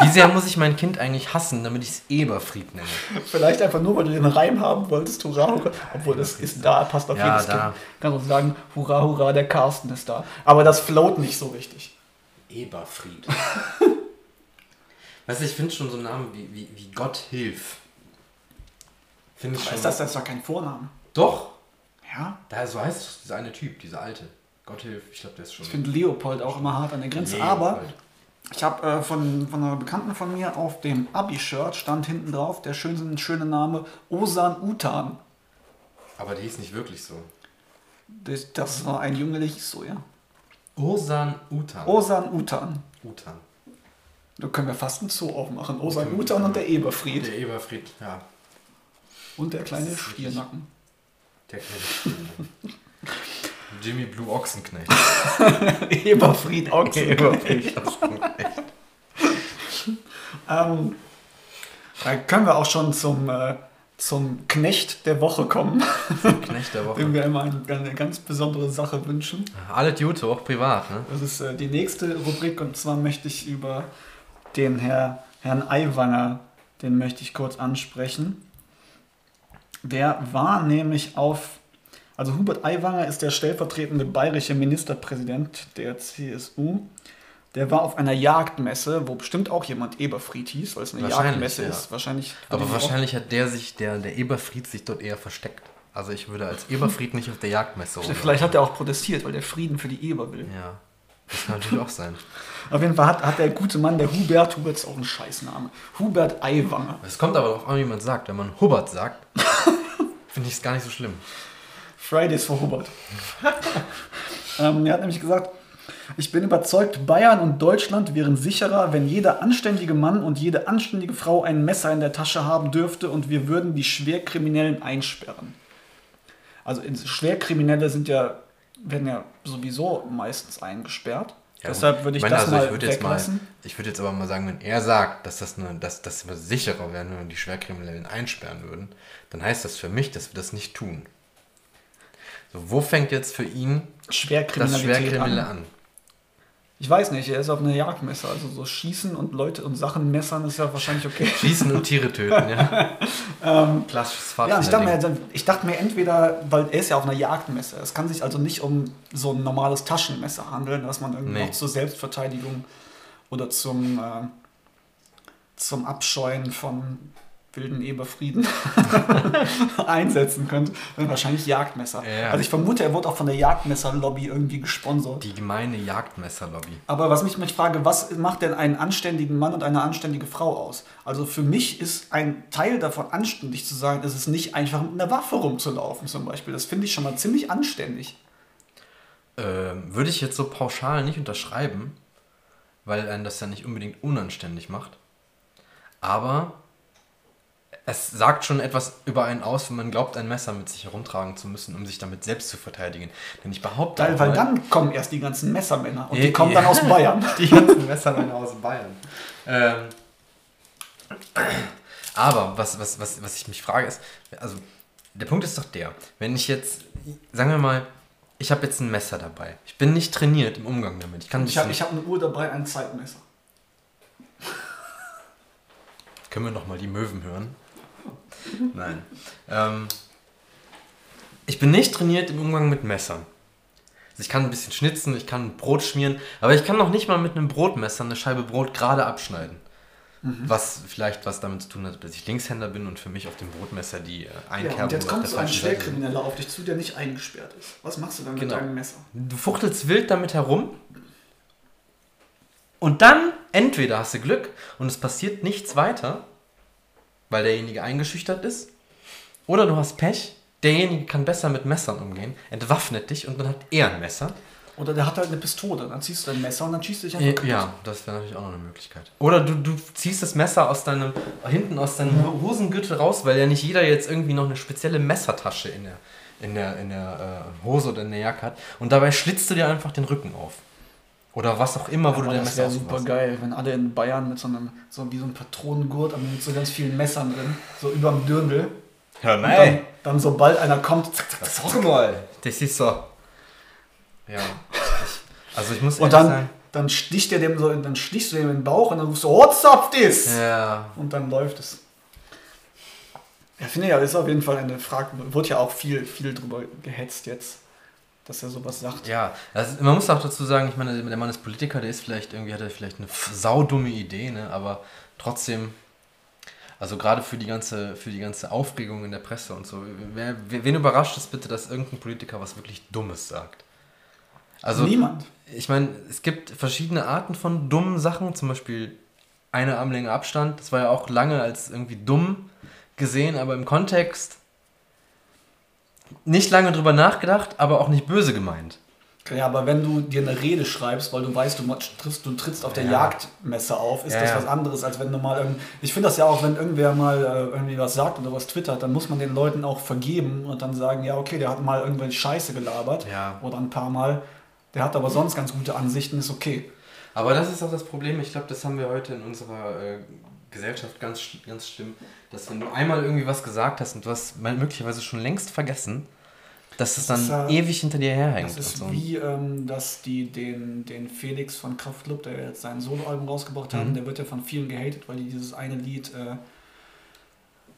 S1: Wie sehr muss ich mein Kind eigentlich hassen, damit ich es Eberfried nenne?
S2: Vielleicht einfach nur, weil du den Reim haben wolltest, Hurra, Hurra. Obwohl das ist da, passt auf
S1: Ja,
S2: jedes
S1: da.
S2: Kind. Kannst du sagen, Hurra, Hurra, der Carsten ist da. Aber das float nicht so richtig.
S1: Eberfried. weißt du, ich finde schon so einen Namen wie, wie, wie Gott hilf. Finde ich schon.
S2: Ist das, das ist doch kein Vorname.
S1: Doch.
S2: Ja?
S1: Da so heißt dieser eine Typ, dieser alte. Gott hilf, ich glaube, der ist schon.
S2: Ich finde Leopold auch immer hart an der Grenze.
S1: Leopold.
S2: Aber ich habe äh, von, von einer Bekannten von mir auf dem Abi-Shirt stand hinten drauf der schöne, schöne Name Osan Utan.
S1: Aber der hieß nicht wirklich so.
S2: Das, das war ein Junge, der hieß so, ja.
S1: Osan Utan.
S2: Osan Utan.
S1: Utan.
S2: Da können wir fast ein Zoo aufmachen. Osan Utan und der Eberfried.
S1: Der Eberfried, ja.
S2: Und der kleine Stiernacken.
S1: Der kleine Jimmy Blue Ochsenknecht.
S2: Eberfried Ochsen.
S1: Eberfried.
S2: ähm, da können wir auch schon zum, äh, zum Knecht der Woche kommen,
S1: Knecht der
S2: dem
S1: Woche.
S2: wir immer ein, eine ganz besondere Sache wünschen.
S1: Alle Jute, auch privat, ne?
S2: Das ist äh, die nächste Rubrik und zwar möchte ich über den Herr, Herrn Aiwanger, den möchte ich kurz ansprechen. Der war nämlich auf, also Hubert Aiwanger ist der stellvertretende bayerische Ministerpräsident der CSU Der war auf einer Jagdmesse, wo bestimmt auch jemand Eberfried hieß, weil es eine Jagdmesse
S1: ja.
S2: ist. Wahrscheinlich.
S1: Aber wahrscheinlich hat der sich, der, der Eberfried sich dort eher versteckt. Also ich würde als Eberfried nicht auf der Jagdmesse rumlaufen.
S2: Vielleicht hat er auch protestiert, weil der Frieden für die Eber will.
S1: Ja, das kann natürlich auch sein.
S2: Auf jeden Fall hat, hat der gute Mann, der Hubert, Hubert ist auch ein Scheißname, Hubert Aiwanger.
S1: Es kommt aber auch an, wie man sagt. Wenn man Hubert sagt, finde ich es gar nicht so schlimm.
S2: Fridays for Hubert. ähm, er hat nämlich gesagt, ich bin überzeugt, Bayern und Deutschland wären sicherer, wenn jeder anständige Mann und jede anständige Frau ein Messer in der Tasche haben dürfte und wir würden die Schwerkriminellen einsperren. Also in- Schwerkriminelle sind ja, werden ja sowieso meistens eingesperrt.
S1: Ja,
S2: Deshalb würde ich
S1: meine,
S2: das
S1: also
S2: mal
S1: ich jetzt mal,
S2: weglassen.
S1: Ich würde jetzt aber mal sagen, wenn er sagt, dass das eine, dass, dass wir sicherer wären, wenn wir die Schwerkriminellen einsperren würden, dann heißt das für mich, dass wir das nicht tun. So, wo fängt jetzt für ihn das Schwerkriminelle
S2: an.
S1: an?
S2: Ich weiß nicht, er ist auf einer Jagdmesse, also so schießen und Leute und Sachen messern ist ja wahrscheinlich okay.
S1: Schießen und Tiere töten, ja. Klassisches
S2: Ja, ich dachte, mir, ich dachte mir entweder, weil er ist ja auf einer Jagdmesse, es kann sich also nicht um so ein normales Taschenmesser handeln, was man irgendwie
S1: Nee.
S2: noch zur Selbstverteidigung oder zum, äh, zum Abscheuen von wilden Eberfrieden einsetzen könnte, dann wahrscheinlich Jagdmesser.
S1: Ja.
S2: Also ich vermute, er wurde auch von der Jagdmesser-Lobby irgendwie gesponsert.
S1: Die gemeine Jagdmesserlobby.
S2: Aber was mich mich frage, was macht denn einen anständigen Mann und eine anständige Frau aus? Also für mich ist ein Teil davon anständig zu sein, ist es nicht einfach mit einer Waffe rumzulaufen zum Beispiel. Das finde ich schon mal ziemlich anständig.
S1: Ähm, würde ich jetzt so pauschal nicht unterschreiben, weil einen das ja nicht unbedingt unanständig macht. Aber es sagt schon etwas über einen aus, wenn man glaubt, ein Messer mit sich herumtragen zu müssen, um sich damit selbst zu verteidigen. Denn ich behaupte,
S2: Weil, weil
S1: mal-
S2: dann kommen erst die ganzen Messermänner und
S1: Ja,
S2: die kommen dann aus Bayern.
S1: die ganzen Messermänner aus Bayern. Ähm, aber was, was, was, was ich mich frage ist, also der Punkt ist doch der, wenn ich jetzt, sagen wir mal, ich habe jetzt ein Messer dabei. Ich bin nicht trainiert im Umgang damit. Ich kann
S2: Ich habe hab eine Uhr dabei, ein Zeitmesser.
S1: Können wir noch mal die Möwen hören? Nein. Ähm, ich bin nicht trainiert im Umgang mit Messern. Also ich kann ein bisschen schnitzen, ich kann Brot schmieren, aber ich kann noch nicht mal mit einem Brotmesser eine Scheibe Brot gerade abschneiden.
S2: Mhm.
S1: Was vielleicht was damit zu tun hat, dass ich Linkshänder bin und für mich auf dem Brotmesser die äh, Einkerbung
S2: Ja, und jetzt kommt so ein. Schwerkrimineller auf dich zu, der nicht eingesperrt ist. Was machst du dann
S1: Genau.
S2: mit deinem Messer?
S1: Du fuchtelst wild damit herum und dann entweder hast du Glück und es passiert nichts weiter, weil derjenige eingeschüchtert ist, oder du hast Pech, derjenige kann besser mit Messern umgehen, entwaffnet dich und dann hat er ein Messer.
S2: Oder der hat halt eine Pistole, dann ziehst du dein Messer und dann schießt du dich einfach
S1: Ja,
S2: kaputt.
S1: das wäre natürlich auch noch eine Möglichkeit. Oder du, du ziehst das Messer aus deinem, hinten aus deinem Hosengürtel raus, weil ja nicht jeder jetzt irgendwie noch eine spezielle Messertasche in der, in der, in der äh, Hose oder in der Jacke hat. Und dabei schlitzt du dir einfach den Rücken auf. Oder was auch immer, wo du
S2: Aber
S1: dein
S2: das
S1: Messer
S2: wäre super geil, wenn alle in Bayern mit so einem, so wie so einem Patronengurt, aber mit so ganz vielen Messern drin, so überm Dürndl.
S1: Hör
S2: Und dann, dann sobald einer kommt, zack, zack, zack, zack.
S1: mal. Das ist so. Ja. Ich, also ich muss
S2: Und dann,
S1: sagen.
S2: dann sticht er dem so, dann stichst du dem in den Bauch und dann rufst du, what's up this?
S1: Ja.
S2: Und dann läuft es. Ja, finde ich ja, ist auf jeden Fall eine Frage, wird ja auch viel, viel drüber gehetzt jetzt, dass er sowas sagt.
S1: Ja, also man muss auch dazu sagen, ich meine, der Mann ist Politiker, der ist vielleicht irgendwie, hat er vielleicht eine saudumme Idee, ne? aber trotzdem, also gerade für die ganze, für die ganze Aufregung in der Presse und so, wer- wen überrascht es bitte, dass irgendein Politiker was wirklich Dummes sagt? Also,
S2: Niemand.
S1: ich meine, es gibt verschiedene Arten von dummen Sachen, zum Beispiel eine Armlänge Abstand, das war ja auch lange als irgendwie dumm gesehen, aber im Kontext nicht lange drüber nachgedacht, aber auch nicht böse gemeint.
S2: Ja, aber wenn du dir eine Rede schreibst, weil du weißt, du trittst, du trittst auf der
S1: Ja.
S2: Jagdmesse auf, ist
S1: Ja,
S2: das was anderes, als wenn du mal irgend- Ich finde das ja auch, wenn irgendwer mal äh, irgendwie was sagt oder was twittert, dann muss man den Leuten auch vergeben und dann sagen, ja, okay, der hat mal irgendwelche Scheiße gelabert
S1: Ja.
S2: oder ein paar Mal. Der hat aber sonst ganz gute Ansichten, ist okay.
S1: Aber das ist auch das Problem. Ich glaube, das haben wir heute in unserer äh, Gesellschaft ganz, ganz schlimm, dass wenn du einmal irgendwie was gesagt hast und du hast möglicherweise schon längst vergessen, dass das dann
S2: ist ja-
S1: ewig hinter dir herhängt.
S2: Das ist
S1: so.
S2: wie, ähm, dass die den, den Felix von Kraftklub, der jetzt sein Soloalbum rausgebracht haben,
S1: Mhm.
S2: der wird ja von vielen gehatet, weil die dieses eine Lied, äh,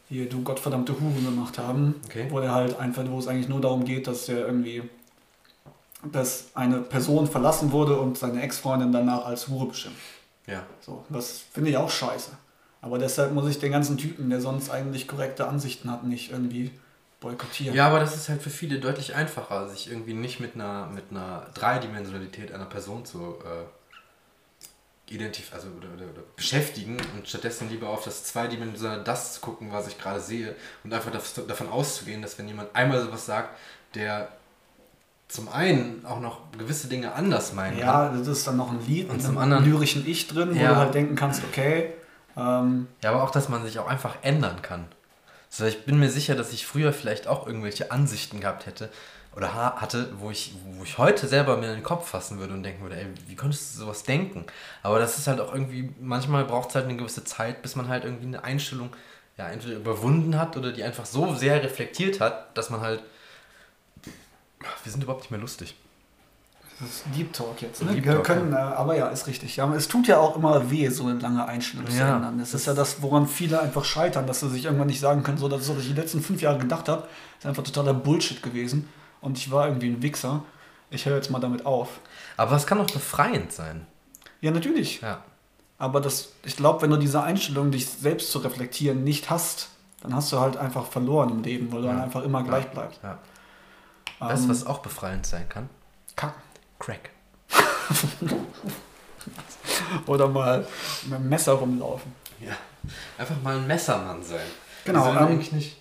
S2: hier, du gottverdammte Hure gemacht haben,
S1: Okay.
S2: wo der halt einfach, wo es eigentlich nur darum geht, dass der irgendwie dass eine Person verlassen wurde und seine Ex-Freundin danach als Hure beschimpft.
S1: Ja.
S2: So, das finde ich auch scheiße. Aber deshalb muss ich den ganzen Typen, der sonst eigentlich korrekte Ansichten hat, nicht irgendwie boykottieren.
S1: Ja, aber das ist halt für viele deutlich einfacher, sich irgendwie nicht mit einer, mit einer Dreidimensionalität einer Person zu äh, identif also oder, oder, oder beschäftigen und stattdessen lieber auf das Zweidimensionale das zu gucken, was ich gerade sehe und einfach davon auszugehen, dass wenn jemand einmal sowas sagt, der zum einen auch noch gewisse Dinge anders meinen
S2: Ja,
S1: kann.
S2: das ist dann noch ein Lied
S1: Und zum anderen-
S2: lyrischen Ich drin, wo
S1: Ja.
S2: du halt denken kannst, okay, ähm,
S1: Ja, aber auch, dass man sich auch einfach ändern kann. So, ich bin mir sicher, dass ich früher vielleicht auch irgendwelche Ansichten gehabt hätte oder ha hatte, wo ich, wo ich heute selber mir in den Kopf fassen würde und denken würde, ey, wie konntest du sowas denken? Aber das ist halt auch irgendwie, manchmal braucht es halt eine gewisse Zeit, bis man halt irgendwie eine Einstellung ja, entweder überwunden hat oder die einfach so sehr reflektiert hat, dass man halt. Wir sind überhaupt nicht mehr lustig.
S2: Das ist Deep Talk jetzt. Ne?
S1: Deep
S2: Wir
S1: Talk,
S2: können, äh, aber ja, ist richtig. Ja, es tut ja auch immer weh, so eine lange Einstellung zu
S1: Ja,
S2: ändern. Das ist ja das, woran viele einfach scheitern, dass sie sich irgendwann nicht sagen können, so, das was ich die letzten fünf Jahre gedacht habe, ist einfach totaler Bullshit gewesen. Und ich war irgendwie ein Wichser. Ich höre jetzt mal damit auf.
S1: Aber es kann auch befreiend sein.
S2: Ja, natürlich.
S1: Ja.
S2: Aber das, ich glaube, wenn du diese Einstellung, dich selbst zu reflektieren, nicht hast, dann hast du halt einfach verloren im Leben, weil du dann einfach immer gleich bleibst.
S1: ja. Weißt du,
S2: Ähm,
S1: was auch befreiend sein kann?
S2: Kacken.
S1: Crack.
S2: Oder mal mit dem Messer rumlaufen.
S1: Ja. Einfach mal ein Messermann sein.
S2: Genau, ähm,
S1: eigentlich nicht.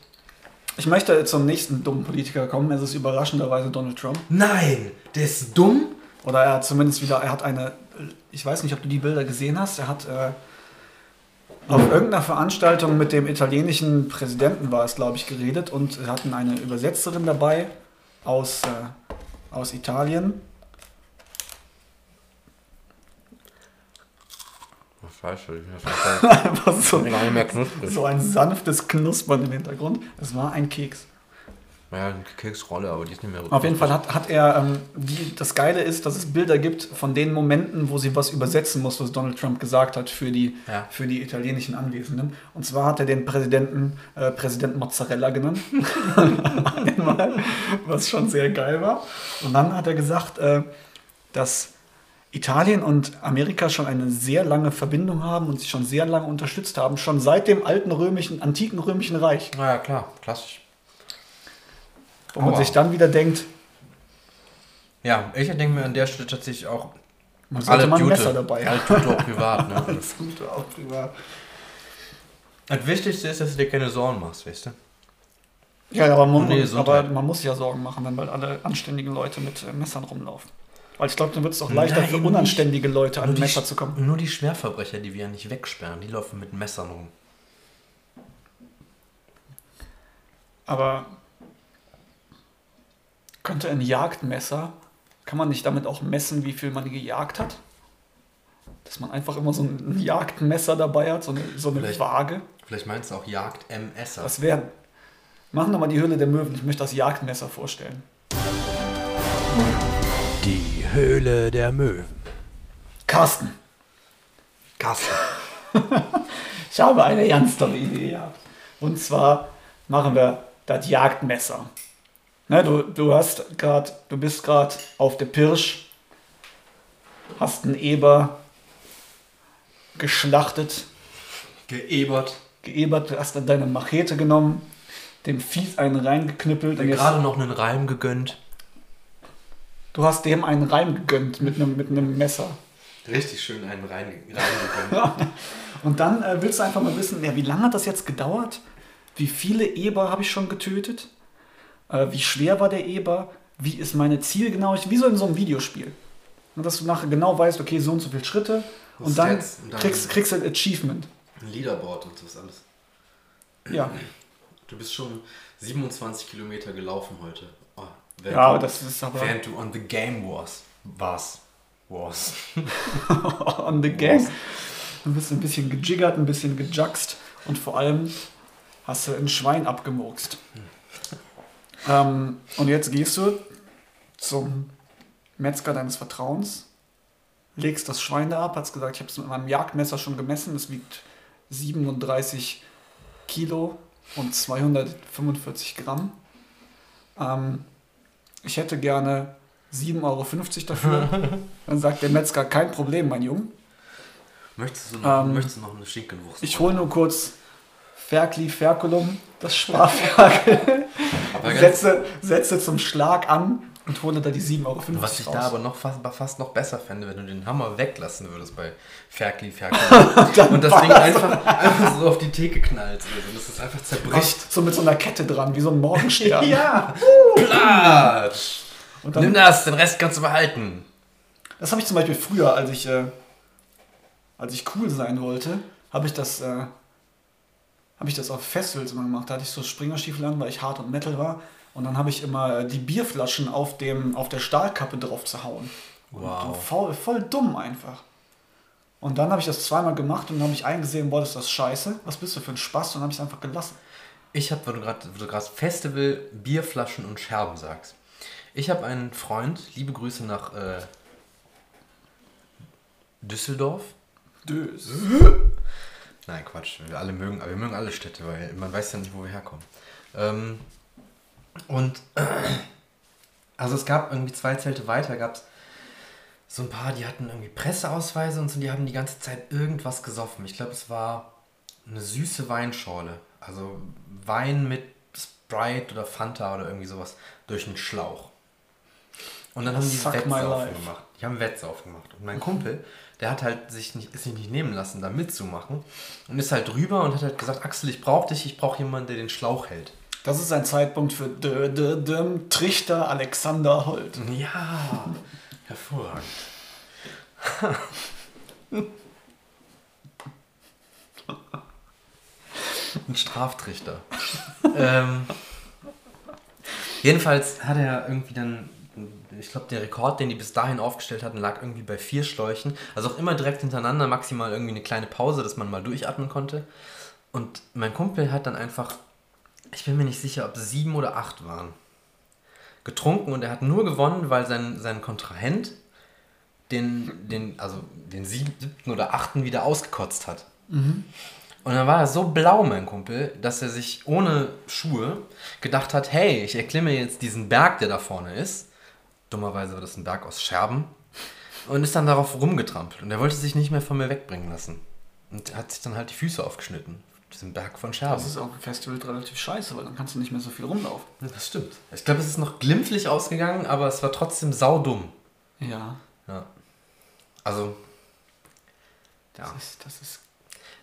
S2: Ich möchte zum nächsten dummen Politiker kommen. Es ist überraschenderweise Donald Trump.
S1: Nein, der ist dumm.
S2: Oder er hat zumindest wieder, er hat eine, ich weiß nicht, ob du die Bilder gesehen hast, er hat äh, auf irgendeiner Veranstaltung mit dem italienischen Präsidenten war es, glaube ich, geredet und hatten eine Übersetzerin dabei aus, äh, aus Italien.
S1: Scheiße,
S2: Einfach so,
S1: gar nicht mehr knusprig.
S2: so ein sanftes Knuspern im Hintergrund. Es war ein Keks.
S1: Ja, eine Keksrolle, aber die ist nicht mehr
S2: Auf jeden Fall hat, hat er, ähm, die, das Geile ist, dass es Bilder gibt von den Momenten, wo sie was übersetzen muss, was Donald Trump gesagt hat für die,
S1: Ja.
S2: für die italienischen Anwesenden. Und zwar hat er den Präsidenten äh, Präsident Mozzarella genannt, Einmal, was schon sehr geil war. Und dann hat er gesagt, äh, dass Italien und Amerika schon eine sehr lange Verbindung haben und sich schon sehr lange unterstützt haben, schon seit dem alten römischen, antiken römischen Reich.
S1: Naja, klar, klassisch.
S2: Wo man sich dann wieder denkt,
S1: Ja, ich denke mir an der Stelle tatsächlich auch,
S2: man sollte
S1: Jute.
S2: Messer dabei.
S1: Alle Jute auch privat, ne?
S2: Das Gute auch privat.
S1: Das Wichtigste ist, dass du dir keine Sorgen machst, weißt du?
S2: Ja, aber man, aber man muss sich ja Sorgen machen, wenn bald alle anständigen Leute mit äh, Messern rumlaufen. Weil ich glaube, dann wird es auch leichter
S1: Nein,
S2: für unanständige Leute an
S1: die,
S2: Messer zu kommen.
S1: nur die Schwerverbrecher, die wir ja nicht wegsperren, die laufen mit Messern rum.
S2: Aber könnte ein Jagdmesser, kann man nicht damit auch messen, wie viel man gejagt hat? Dass man einfach immer so ein Jagdmesser dabei hat, so eine, so eine
S1: Vielleicht.
S2: Waage.
S1: Vielleicht meinst du auch Jagd MS.
S2: Das wäre. Machen wir mal die Höhle der Möwen. Ich möchte das Jagdmesser vorstellen.
S3: Die Höhle der Möwen.
S2: Carsten,
S1: Kasse.
S2: ich habe eine ganz tolle Idee gehabt. Und zwar machen wir das Jagdmesser. Ne, du, du hast grad, du bist gerade auf der Pirsch, hast einen Eber geschlachtet,
S1: Geebert.
S2: geebert, hast dann deine Machete genommen, dem Vieh einen reingeknüppelt jetzt,
S1: gerade noch einen Reim gegönnt.
S2: Du hast dem einen Reim gegönnt mit einem, mit einem Messer.
S1: Richtig schön einen rein, reingegönnt.
S2: Und dann äh, willst du einfach mal wissen, ja, wie lange hat das jetzt gedauert? Wie viele Eber habe ich schon getötet? Äh, wie schwer war der Eber? Wie ist meine Zielgenauigkeit? Wie so in so einem Videospiel. Und dass du nachher genau weißt, okay, so und so viele Schritte. Und dann,
S1: und dann-
S2: kriegst, kriegst du ein Achievement.
S1: Ein Leaderboard und sowas alles.
S2: Ja,
S1: Du bist schon 27 Kilometer gelaufen heute. Während
S2: ja
S1: du-
S2: das ist aber
S1: Während du on the game warst. Warst. Warst.
S2: on the game. Du bist ein bisschen gejiggert, ein bisschen gejuckst und vor allem hast du ein Schwein abgemurkst. Ähm, und jetzt gehst du zum Metzger deines Vertrauens, legst das Schwein da ab, hast gesagt, ich habe es mit meinem Jagdmesser schon gemessen, es wiegt 37 Kilo und 245 Gramm. Ähm, ich hätte gerne 7,50 Euro dafür. Dann sagt der Metzger, kein Problem, mein Junge.
S1: Möchtest du noch,
S2: Ähm,
S1: möchtest du noch eine Schinkenwurst?
S2: Ich hole nur kurz Ferkli Ferculum, das Sparferkel, setze, setze zum Schlag an und hole da die 7,50 Euro
S1: Was ich
S2: raus.
S1: da aber noch fast, fast noch besser fände, wenn du den Hammer weglassen würdest bei Ferkli, Ferkli. und das Ding einfach, einfach so auf die Theke. Also, dass es einfach zerbricht.
S2: so mit so einer Kette dran, wie so ein Morgenstern.
S1: Ja! Platsch!
S2: Und dann,
S1: Nimm das, den Rest kannst du behalten.
S2: Das habe ich zum Beispiel früher, als ich, äh, als ich cool sein wollte, habe ich das, äh, habe ich das auf Festivals immer gemacht. Da hatte ich so Springerstiefel an, weil ich hart und Metal war. Und dann habe ich immer äh, die Bierflaschen auf, dem, auf der Stahlkappe drauf zu hauen.
S1: Wow.
S2: Und voll, voll dumm einfach. Und dann habe ich das zweimal gemacht und dann habe ich eingesehen, boah, das ist das scheiße. Was bist du für ein Spaß? Und dann habe ich es einfach gelassen.
S1: Ich habe, weil du gerade wo du gerade Festival, Bierflaschen und Scherben sagst. Ich habe einen Freund, liebe Grüße nach äh, Düsseldorf.
S2: Dös.
S1: Nein, Quatsch. Wir alle mögen, aber wir mögen alle Städte, weil man weiß ja nicht, wo wir herkommen. Ähm, und also es gab irgendwie zwei Zelte weiter, gab es so ein paar, die hatten irgendwie Presseausweise und so, die haben die ganze Zeit irgendwas gesoffen. Ich glaube, es war eine süße Weinschorle. Also Wein mit Sprite oder Fanta oder irgendwie sowas durch einen Schlauch. Und dann haben die Wettsaufen gemacht. Die haben Wettsaufen gemacht. Und mein Kumpel, der hat halt sich nicht, ist sich nicht nehmen lassen, da mitzumachen. Und ist halt drüber und hat halt gesagt, Axel, ich brauche dich, ich brauche jemanden, der den Schlauch hält.
S2: Das ist ein Zeitpunkt für Dö, Dö, Düm, Trichter Alexander Holt.
S1: Ja, hervorragend. Ein Straftrichter. ähm, jedenfalls hat er irgendwie dann, ich glaube, der Rekord, den die bis dahin aufgestellt hatten, lag irgendwie bei vier Schläuchen. Also auch immer direkt hintereinander, maximal irgendwie eine kleine Pause, dass man mal durchatmen konnte. Und mein Kumpel hat dann einfach, ich bin mir nicht sicher, ob es sieben oder acht waren, getrunken und er hat nur gewonnen, weil sein, sein Kontrahent den, den, also den siebten oder achten wieder ausgekotzt hat. Und dann war er so blau, mein Kumpel, dass er sich ohne Schuhe gedacht hat, hey, ich erklimme jetzt diesen Berg, der da vorne ist. Dummerweise war das ein Berg aus Scherben. Und ist dann darauf rumgetrampelt. Und er wollte sich nicht mehr von mir wegbringen lassen. Und hat sich dann halt die Füße aufgeschnitten. Diesen Berg von Scherben.
S2: Das ist dem Festival relativ scheiße, weil dann kannst du nicht mehr so viel rumlaufen.
S1: Das stimmt. Ich glaube, es ist noch glimpflich ausgegangen, aber es war trotzdem saudumm.
S2: Ja,
S1: Ja. Also, ja.
S2: das ist, das ist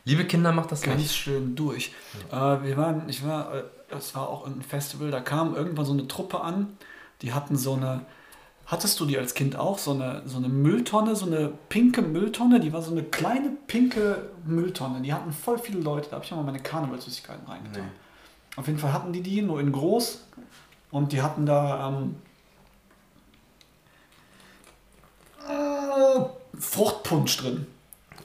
S1: Liebe Kinder, macht das
S2: ganz
S1: nicht.
S2: schön durch. Äh, wir waren, ich war, äh, das war auch ein Festival, da kam irgendwann so eine Truppe an, die hatten so eine, hattest du die als Kind auch, so eine, so eine Mülltonne, so eine pinke Mülltonne, die war so eine kleine pinke Mülltonne, die hatten voll viele Leute, da habe ich mal meine Karnevalssüßigkeiten reingetan.
S1: Nee.
S2: Auf jeden Fall hatten die die nur in groß und die hatten da ähm, äh, Fruchtpunsch drin.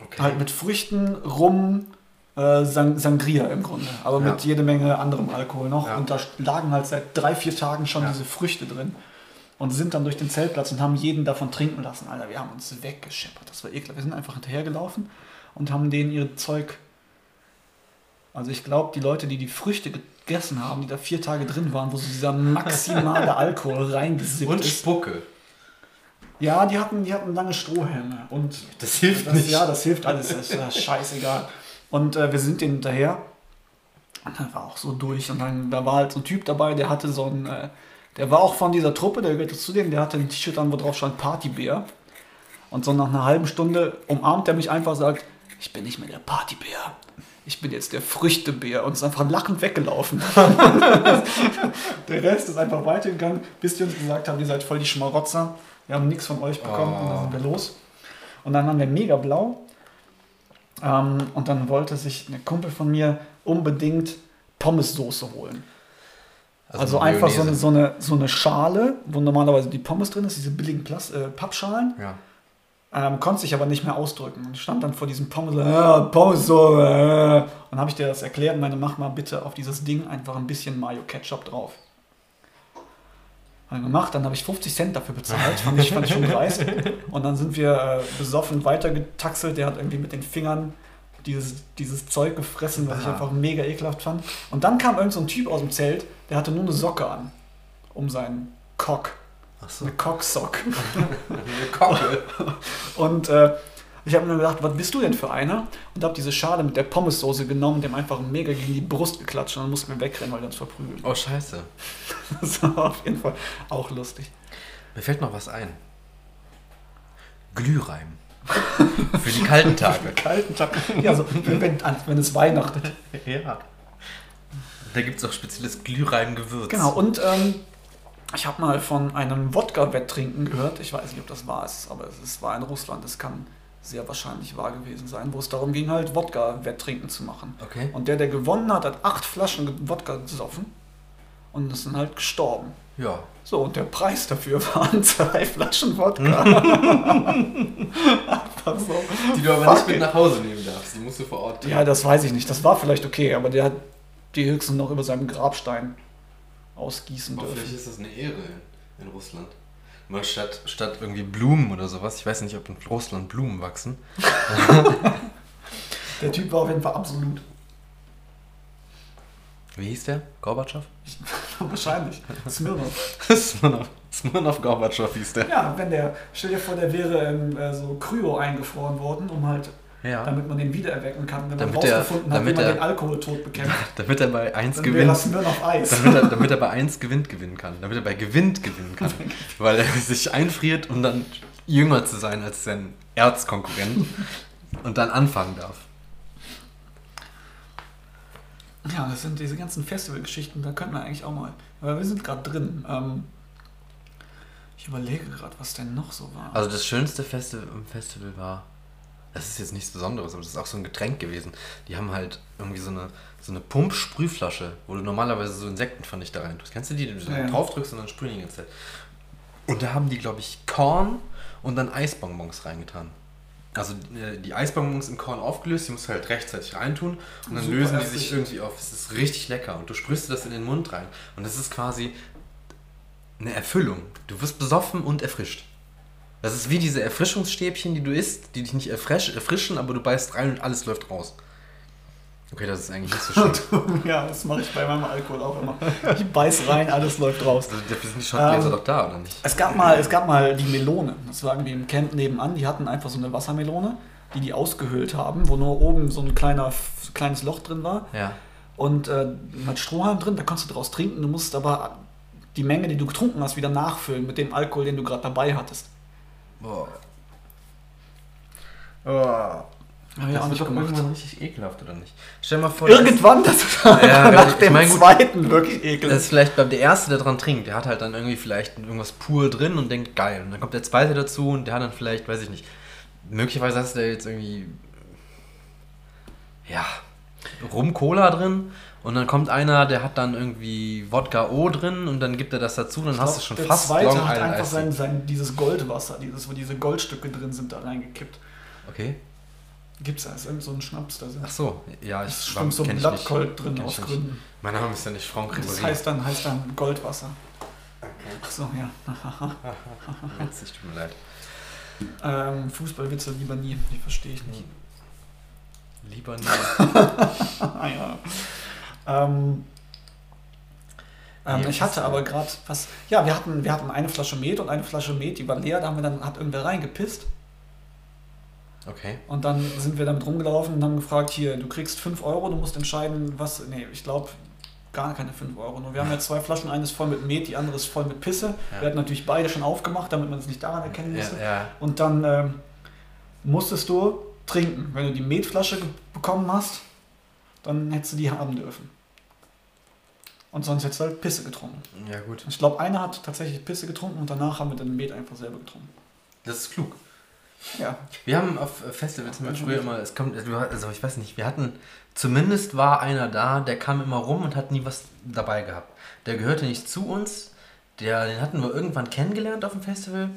S1: Okay.
S2: Halt mit Früchten, Rum, äh, Sang Sangria im Grunde. Aber mit
S1: Ja.
S2: jede Menge anderem Alkohol noch.
S1: Ja.
S2: Und da lagen halt seit drei, vier Tagen schon
S1: Ja.
S2: diese Früchte drin. Und sind dann durch den Zeltplatz und haben jeden davon trinken lassen. Alter, wir haben uns weggescheppert. Das war ekelhaft. Wir sind einfach hinterhergelaufen und haben denen ihr Zeug. Also ich glaube, die Leute, die die Früchte gegessen haben, die da vier Tage drin waren, wo so dieser maximale Alkohol reingesippt
S1: Und
S2: ist.
S1: Spucke.
S2: Ja, die hatten, die hatten lange Strohhelme. Und
S1: Das hilft
S2: das,
S1: nicht.
S2: Ja, das hilft alles. Das ist ja scheißegal. Und äh, wir sind denen hinterher. Und dann war auch so durch. Und dann da war halt so ein Typ dabei, der hatte so ein. Äh, der war auch von dieser Truppe, der gehörte zu dem, der hatte ein T-Shirt an, wo drauf stand Partybär. Und so nach einer halben Stunde umarmt er mich einfach sagt: Ich bin nicht mehr der Partybär. Ich bin jetzt der Früchtebär und ist einfach lachend weggelaufen. der Rest ist einfach weitergegangen, bis die uns gesagt haben, ihr seid voll die Schmarotzer. Wir haben nichts von euch bekommen und dann sind wir los. Und dann waren wir mega blau. Ähm, und dann wollte sich ein Kumpel von mir unbedingt Pommessoße holen. Also, einfach so eine, so, eine, so eine Schale, wo normalerweise die Pommes drin ist, diese billigen Plas äh, Pappschalen.
S1: Ja.
S2: Ähm, konnte sich aber nicht mehr ausdrücken. Und stand dann vor diesem Pommes, so, ah, Pommes so, äh. Und dann habe ich dir das erklärt und meine, mach mal bitte auf dieses Ding einfach ein bisschen Mayo Ketchup drauf. Haben gemacht, dann habe ich 50 Cent dafür bezahlt, fand ich, fand ich schon dreist. Und dann sind wir äh, besoffen weitergetaxelt, der hat irgendwie mit den Fingern dieses, dieses Zeug gefressen, was ich
S1: Aha.
S2: einfach mega ekelhaft fand. Und dann kam irgend so ein Typ aus dem Zelt, der hatte nur eine Socke an, um seinen Cock
S1: Ach so.
S2: Eine Cocksock.
S1: Eine Kocke.
S2: Und äh, ich habe mir gedacht, was bist du denn für einer? Und habe diese Schale mit der Pommessoße genommen, dem einfach mega gegen die Brust geklatscht und dann mussten wir wegrennen, weil wir uns verprügeln.
S1: Oh, scheiße.
S2: Das war auf jeden Fall auch lustig.
S1: Mir fällt noch was ein. Glühreim. Für die kalten Tage.
S2: Kalten Tag. Ja, also, wenn, wenn, es weihnachtet.
S1: Ja. Da gibt es auch spezielles Glühreimgewürz.
S2: Genau, und ähm, ich habe mal von einem Wodka-Wetttrinken gehört. Ich weiß nicht, ob das wahr ist, aber es war in Russland. Es kann sehr wahrscheinlich wahr gewesen sein, wo es darum ging, halt Wodka-Wetttrinken zu machen.
S1: Okay.
S2: Und der, der gewonnen hat, hat acht Flaschen Wodka gesoffen und ist dann halt gestorben.
S1: Ja.
S2: So, und der Preis dafür waren zwei Flaschen Wodka. Einfach so.
S1: Die du aber nicht mit nach Hause nehmen darfst. Die musst du vor Ort
S2: Ja, das weiß ich nicht. Das war vielleicht okay, aber der hat die höchstens noch über seinem Grabstein ausgießen
S1: Aber vielleicht
S2: dürfen.
S1: ist das eine Ehre in, in Russland. Mal statt, statt irgendwie Blumen oder sowas. Ich weiß nicht, ob in Russland Blumen wachsen.
S2: Der Typ war auf jeden Fall absolut.
S1: Wie hieß der? Gorbatschow?
S2: Wahrscheinlich. Smirnoff.
S1: Smirnov. Smirnov Gorbatschow hieß der.
S2: Ja, wenn der, stell dir vor, der wäre in äh, so Kryo eingefroren worden, um halt,
S1: Ja.
S2: damit man den wiedererwecken kann, wenn man
S1: Damit der-
S2: rausgefunden hat, wie man den Alkoholtod bekämpft.
S1: Damit er bei 1
S2: Dann wäre
S1: gewinnt. Damit er, damit er bei 1 gewinnt gewinnen kann. Damit er bei Gewinnt gewinnen kann. Weil er sich einfriert, um dann jünger zu sein als sein Erzkonkurrent. Und dann anfangen darf.
S2: Ja, das sind diese ganzen Festivalgeschichten, da könnten wir eigentlich auch mal. Aber wir sind gerade drin. Ähm, ich überlege gerade, was denn noch so war.
S1: Also das schönste Festival im Festival war, das ist jetzt nichts Besonderes, aber das ist auch so ein Getränk gewesen. Die haben halt irgendwie so eine, so eine Pump-Sprühflasche, wo du normalerweise so Insektenvernichter rein tust. Kennst du die? Die du so
S2: Ja, ja.
S1: draufdrückst und dann sprühen die die ganze Zeit. Und da haben die, glaube ich, Korn und dann Eisbonbons reingetan. Also äh, die Eisbonbons im Korn aufgelöst, die musst du halt rechtzeitig reintun und dann
S2: Super
S1: lösen die sich irgendwie auf. Es ist richtig lecker und du sprühst das in den Mund rein. Und das ist quasi eine Erfüllung. Du wirst besoffen und erfrischt. Das ist wie diese Erfrischungsstäbchen, die du isst, die dich nicht erfrisch, erfrischen, aber du beißt rein und alles läuft raus. Okay, das ist eigentlich nicht so schön.
S2: ja, das mache ich bei meinem Alkohol auch immer. Ich beiß rein, alles läuft raus.
S1: Also, dafür sind die Schottgläser
S2: Ähm,
S1: doch da, oder nicht?
S2: Es gab, mal, es gab mal die Melone. Das war irgendwie im Camp nebenan. Die hatten einfach so eine Wassermelone, die die ausgehöhlt haben, wo nur oben so ein kleiner, kleines Loch drin war.
S1: Ja.
S2: Und äh, mit Strohhalm drin, da konntest du draus trinken. Du musst aber die Menge, die du getrunken hast, wieder nachfüllen mit dem Alkohol, den du gerade dabei hattest.
S1: Boah.
S2: Hab ich
S1: Das
S2: auch
S1: wird doch
S2: gemacht.
S1: irgendwann richtig ekelhaft, oder nicht? Stell dir mal vor, das
S2: Irgendwann, das war
S1: Ja,
S2: nach
S1: ich
S2: dem
S1: mein, gut,
S2: zweiten wirklich
S1: das
S2: ekelhaft.
S1: ist vielleicht der Erste, der dran trinkt, der hat halt dann irgendwie vielleicht irgendwas pur drin und denkt, geil. Und dann kommt der Zweite dazu und der hat dann vielleicht, weiß ich nicht, möglicherweise hast du da jetzt irgendwie, ja, Rum-Cola drin und dann kommt einer, der hat dann irgendwie Wodka O drin und dann gibt er das dazu und dann hast du schon
S2: der
S1: fast
S2: zweite
S1: Long
S2: hat einfach sein, sein, dieses Goldwasser, dieses, wo diese Goldstücke drin sind, da reingekippt.
S1: Okay.
S2: Gibt's da? Ist irgend so ein Schnaps da sind.
S1: Ach so, ja, ich
S2: ist so ein
S1: ich
S2: Blattgold
S1: nicht.
S2: drin aus. Gründen.
S1: Mein Name ist ja nicht Franck
S2: Das
S1: Ribéry.
S2: heißt dann, heißt dann Goldwasser. Ach so, ja.
S1: Witzig, tut mir leid.
S2: ähm, Fußballwitze lieber nie, die verstehe ich nicht.
S1: Lieber nie.
S2: ah, ja. Ähm, ähm,
S1: Nee,
S2: ich hatte aber gerade was. Ja, wir hatten, wir hatten eine Flasche Met und eine Flasche Met, die war leer, da haben wir dann, hat irgendwer reingepisst.
S1: Okay.
S2: Und dann sind wir damit rumgelaufen und haben gefragt, hier, du kriegst 5 Euro, du musst entscheiden, was. Nee, ich glaube, gar keine 5 Euro. Nur wir haben ja zwei Flaschen, eine ist voll mit Met, die andere ist voll mit Pisse.
S1: Ja.
S2: Wir hatten natürlich beide schon aufgemacht, damit man es nicht daran erkennen
S1: Ja,
S2: musste.
S1: ja.
S2: Und dann ähm, musstest du trinken. Wenn du die Metflasche bekommen hast, dann hättest du die haben dürfen. Und sonst hättest du halt Pisse getrunken.
S1: ja, gut.
S2: Ich glaube, einer hat tatsächlich Pisse getrunken und danach haben wir den Met einfach selber getrunken.
S1: Das ist klug.
S2: Ja,
S1: Wir haben auf Festivals immer früher immer, es kommt, also ich weiß nicht, wir hatten, zumindest war einer da, der kam immer rum und hat nie was dabei gehabt. Der gehörte nicht zu uns, der, den hatten wir irgendwann kennengelernt auf dem Festival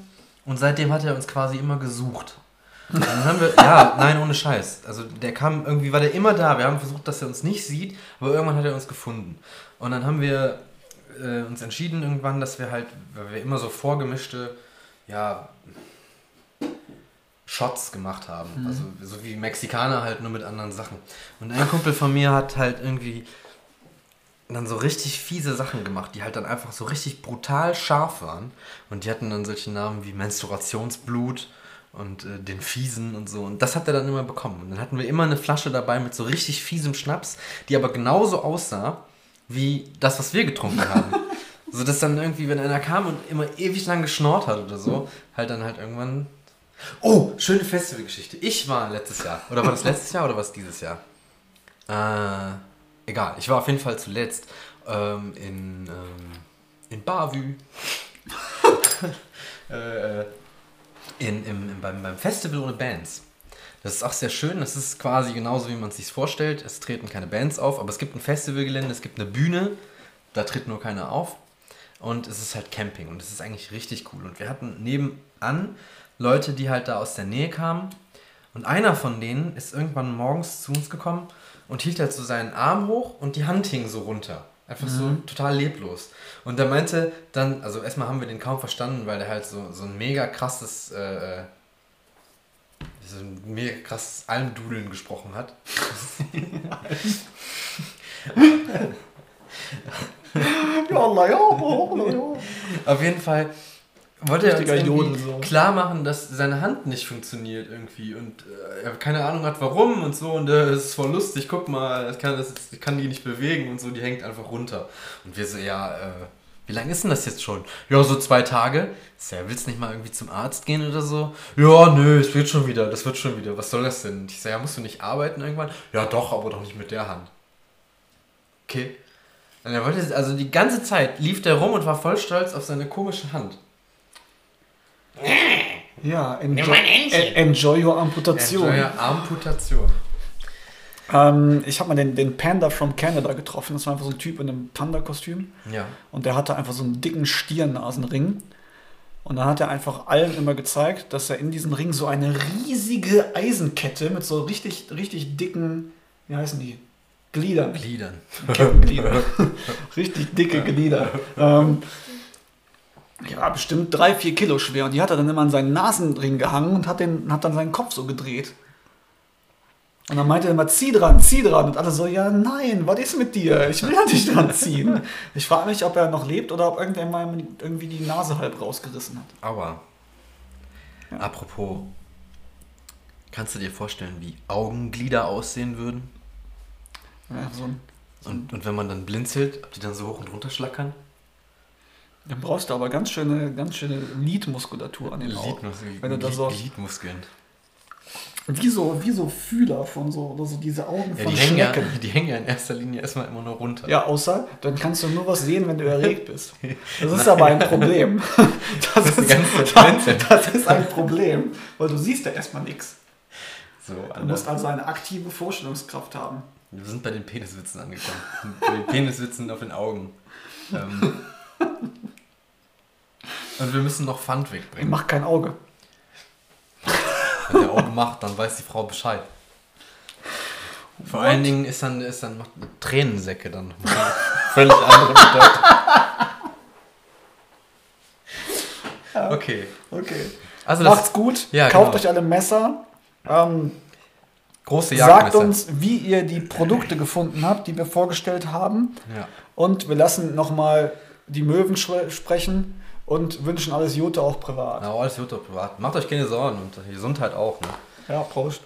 S1: und seitdem hat er uns quasi immer gesucht. Und dann haben wir, ja, nein, ohne Scheiß. Also der kam, irgendwie war der immer da. Wir haben versucht, dass er uns nicht sieht, aber irgendwann hat er uns gefunden. Und dann haben wir äh, uns entschieden irgendwann, dass wir halt, weil wir immer so vorgemischte, ja, Shots gemacht haben.
S2: Mhm.
S1: Also so wie Mexikaner halt nur mit anderen Sachen. Und ein Kumpel von mir hat halt irgendwie dann so richtig fiese Sachen gemacht, die halt dann einfach so richtig brutal scharf waren. Und die hatten dann solche Namen wie Menstruationsblut und äh, den Fiesen und so. Und das hat er dann immer bekommen. Und dann hatten wir immer eine Flasche dabei mit so richtig fiesem Schnaps, die aber genauso aussah wie das, was wir getrunken haben. so dass dann irgendwie, wenn einer kam und immer ewig lang geschnort hat oder so, halt dann halt irgendwann. Oh, schöne Festivalgeschichte. Ich war letztes Jahr. Oder war das letztes Jahr oder war es dieses Jahr? Äh, egal. Ich war auf jeden Fall zuletzt ähm, in, ähm, in Bavü. äh, in, im, im, beim, beim Festival ohne Bands. Das ist auch sehr schön. Das ist quasi genauso, wie man es sich vorstellt. Es treten keine Bands auf, aber es gibt ein Festivalgelände, es gibt eine Bühne, da tritt nur keiner auf. Und es ist halt Camping und es ist eigentlich richtig cool. Und wir hatten nebenan Leute, die halt da aus der Nähe kamen. Und einer von denen ist irgendwann morgens zu uns gekommen und hielt halt so seinen Arm hoch und die Hand hing so runter. Einfach so total leblos. Und der meinte dann, also erstmal haben wir den kaum verstanden, weil der halt so, so ein mega krasses, äh, äh, so ein mega krasses Almdudeln gesprochen hat.
S2: Ja, Allah, ja, ja.
S1: Auf jeden Fall wollte er uns
S2: Jodel so.
S1: klar machen, dass seine Hand nicht funktioniert irgendwie und äh, er keine Ahnung hat warum und so und äh, es ist voll lustig, guck mal, ich kann, das, ich kann die nicht bewegen und so, die hängt einfach runter. Und wir so, ja, äh, wie lange ist denn das jetzt schon? Ja, so zwei Tage. Ja, willst du nicht mal irgendwie zum Arzt gehen oder so? Ja, nö, es wird schon wieder, das wird schon wieder. Was soll das denn? Ich so, ja, musst du nicht arbeiten irgendwann? Ja, doch, aber doch nicht mit der Hand. Okay. Und er wollte, also die ganze Zeit lief der rum und war voll stolz auf seine komische Hand.
S2: Ja, enjoy, en- enjoy your Amputation.
S1: Ja, Amputation.
S2: Ähm, ich habe mal den, den Panda from Canada getroffen. Das war einfach so ein Typ in einem Panda-Kostüm.
S1: Ja.
S2: Und der hatte einfach so einen dicken Stiernasenring. Und dann hat er einfach allen immer gezeigt, dass er in diesem Ring so eine riesige Eisenkette mit so richtig, richtig dicken, wie heißen die? Gliedern.
S1: Gliedern.
S2: Kettenglieder. richtig dicke Glieder. Ähm, ja, bestimmt drei, vier Kilo schwer. Und die hat er dann immer an seinen Nasenring gehangen und hat, den, hat dann seinen Kopf so gedreht. Und dann meinte er immer, zieh dran, zieh dran. Und alle so, ja, nein, was ist mit dir? Ich will ja nicht dran ziehen. Ich frage mich, ob er noch lebt oder ob irgendwer mal irgendwie die Nase halb rausgerissen hat.
S1: Aber, apropos, kannst du dir vorstellen, wie Augenglieder aussehen würden?
S2: Ja, so ein,
S1: Und, und wenn man dann blinzelt, ob die dann so hoch und runter schlackern?
S2: Dann brauchst du aber ganz schöne, ganz schöne Lidmuskulatur an den Augen. Wenn du da so,
S1: Lidmuskeln.
S2: wie so, wie so Fühler von so, oder so diese Augen
S1: Ja,
S2: von
S1: die hängen ja, die hängen ja in erster Linie erstmal immer nur runter.
S2: Ja, außer, dann kannst du nur was sehen, wenn du erregt bist. Das ist aber ein Problem. Das
S1: ist die
S2: ist,
S1: blinzeln.
S2: das ist ein Problem, weil du siehst ja erstmal nichts.
S1: So,
S2: Du musst also eine aktive Vorstellungskraft haben.
S1: Wir sind bei den Peniswitzen angekommen. bei den Peniswitzen auf den Augen. Ähm, und wir müssen noch Pfand wegbringen.
S2: Mach kein Auge.
S1: Wenn der Auge macht, dann weiß die Frau Bescheid. Vor allen Dingen ist dann, ist dann macht Tränensäcke dann völlig andere Bedeutung. Okay.
S2: Okay.
S1: Also das
S2: Macht's gut.
S1: Ja,
S2: Kauft
S1: genau.
S2: euch alle Messer. Ähm,
S1: große
S2: sagt
S1: Jagdmesser.
S2: uns, wie ihr die Produkte gefunden habt, die wir vorgestellt haben.
S1: Ja.
S2: Und wir lassen nochmal die Möwen spre- sprechen und wünschen alles Gute auch privat.
S1: Na, alles gut, privat. Macht euch keine Sorgen und Gesundheit auch. Ne?
S2: Ja, Prost.